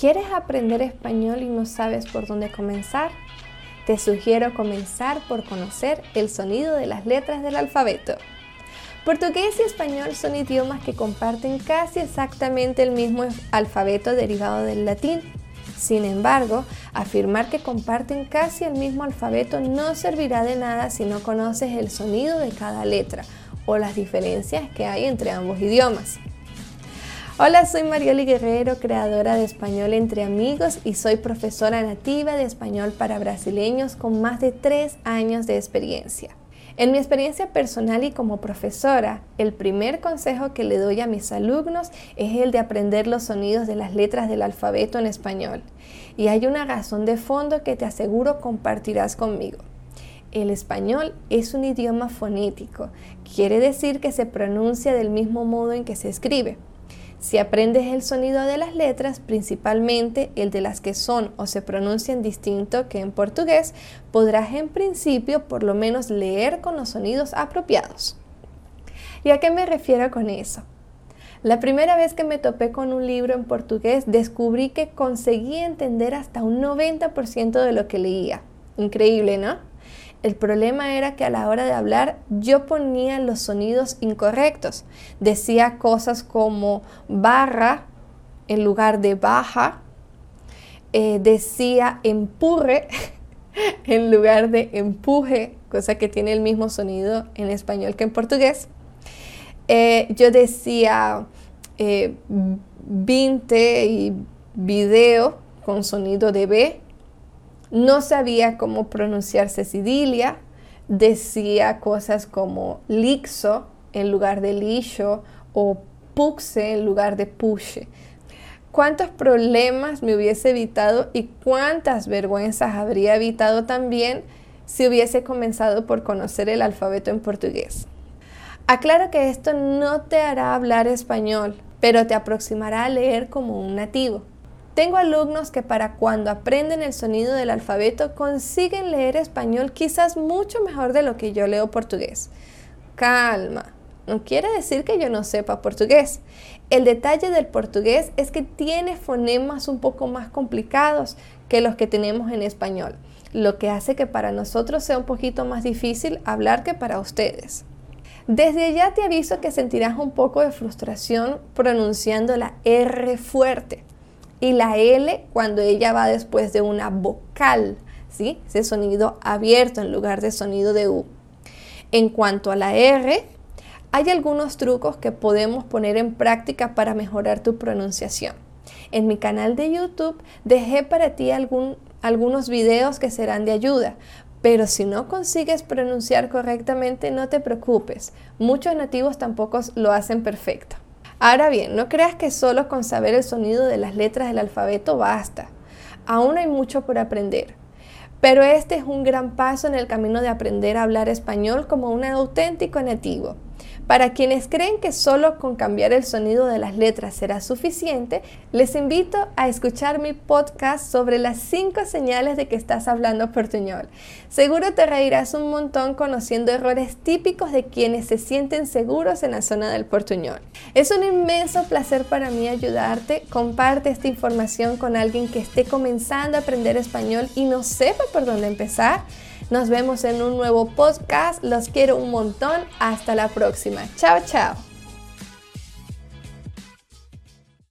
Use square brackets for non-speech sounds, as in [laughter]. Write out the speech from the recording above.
¿Quieres aprender español y no sabes por dónde comenzar? Te sugiero comenzar por conocer el sonido de las letras del alfabeto. Portugués y español son idiomas que comparten casi exactamente el mismo alfabeto derivado del latín. Sin embargo, afirmar que comparten casi el mismo alfabeto no servirá de nada si no conoces el sonido de cada letra o las diferencias que hay entre ambos idiomas. Hola, soy Marioli Guerrero, creadora de Español entre Amigos y soy profesora nativa de español para brasileños con más de tres años de experiencia. En mi experiencia personal y como profesora, el primer consejo que le doy a mis alumnos es el de aprender los sonidos de las letras del alfabeto en español. Y hay una razón de fondo que te aseguro compartirás conmigo. El español es un idioma fonético, quiere decir que se pronuncia del mismo modo en que se escribe. Si aprendes el sonido de las letras, principalmente el de las que son o se pronuncian distinto que en portugués, podrás en principio por lo menos leer con los sonidos apropiados. ¿Y a qué me refiero con eso? La primera vez que me topé con un libro en portugués descubrí que conseguí entender hasta un 90% de lo que leía. Increíble, ¿no? El problema era que a la hora de hablar yo ponía los sonidos incorrectos. Decía cosas como barra en lugar de baja. Eh, decía empurre [laughs] en lugar de empuje, cosa que tiene el mismo sonido en español que en portugués. Eh, yo decía eh, 20 y video con sonido de B no sabía cómo pronunciar Cecidilia, decía cosas como lixo en lugar de lixo o puxe en lugar de puxe. ¿Cuántos problemas me hubiese evitado y cuántas vergüenzas habría evitado también si hubiese comenzado por conocer el alfabeto en portugués? Aclaro que esto no te hará hablar español, pero te aproximará a leer como un nativo. Tengo alumnos que para cuando aprenden el sonido del alfabeto consiguen leer español quizás mucho mejor de lo que yo leo portugués. Calma, no quiere decir que yo no sepa portugués. El detalle del portugués es que tiene fonemas un poco más complicados que los que tenemos en español, lo que hace que para nosotros sea un poquito más difícil hablar que para ustedes. Desde ya te aviso que sentirás un poco de frustración pronunciando la R fuerte y la L cuando ella va después de una vocal, ¿sí? Ese sonido abierto en lugar de sonido de U. En cuanto a la R, hay algunos trucos que podemos poner en práctica para mejorar tu pronunciación. En mi canal de YouTube dejé para ti algunos videos que serán de ayuda, pero si no consigues pronunciar correctamente, no te preocupes. Muchos nativos tampoco lo hacen perfecto. Ahora bien, no creas que solo con saber el sonido de las letras del alfabeto basta. Aún hay mucho por aprender. Pero este es un gran paso en el camino de aprender a hablar español como un auténtico nativo. Para quienes creen que solo con cambiar el sonido de las letras será suficiente, les invito a escuchar mi podcast sobre las 5 señales de que estás hablando portuñol. Seguro te reirás un montón conociendo errores típicos de quienes se sienten seguros en la zona del portuñol. Es un inmenso placer para mí ayudarte. Comparte esta información con alguien que esté comenzando a aprender español y no sepa por dónde empezar. Nos vemos en un nuevo podcast. Los quiero un montón. Hasta la próxima. Chao, chao.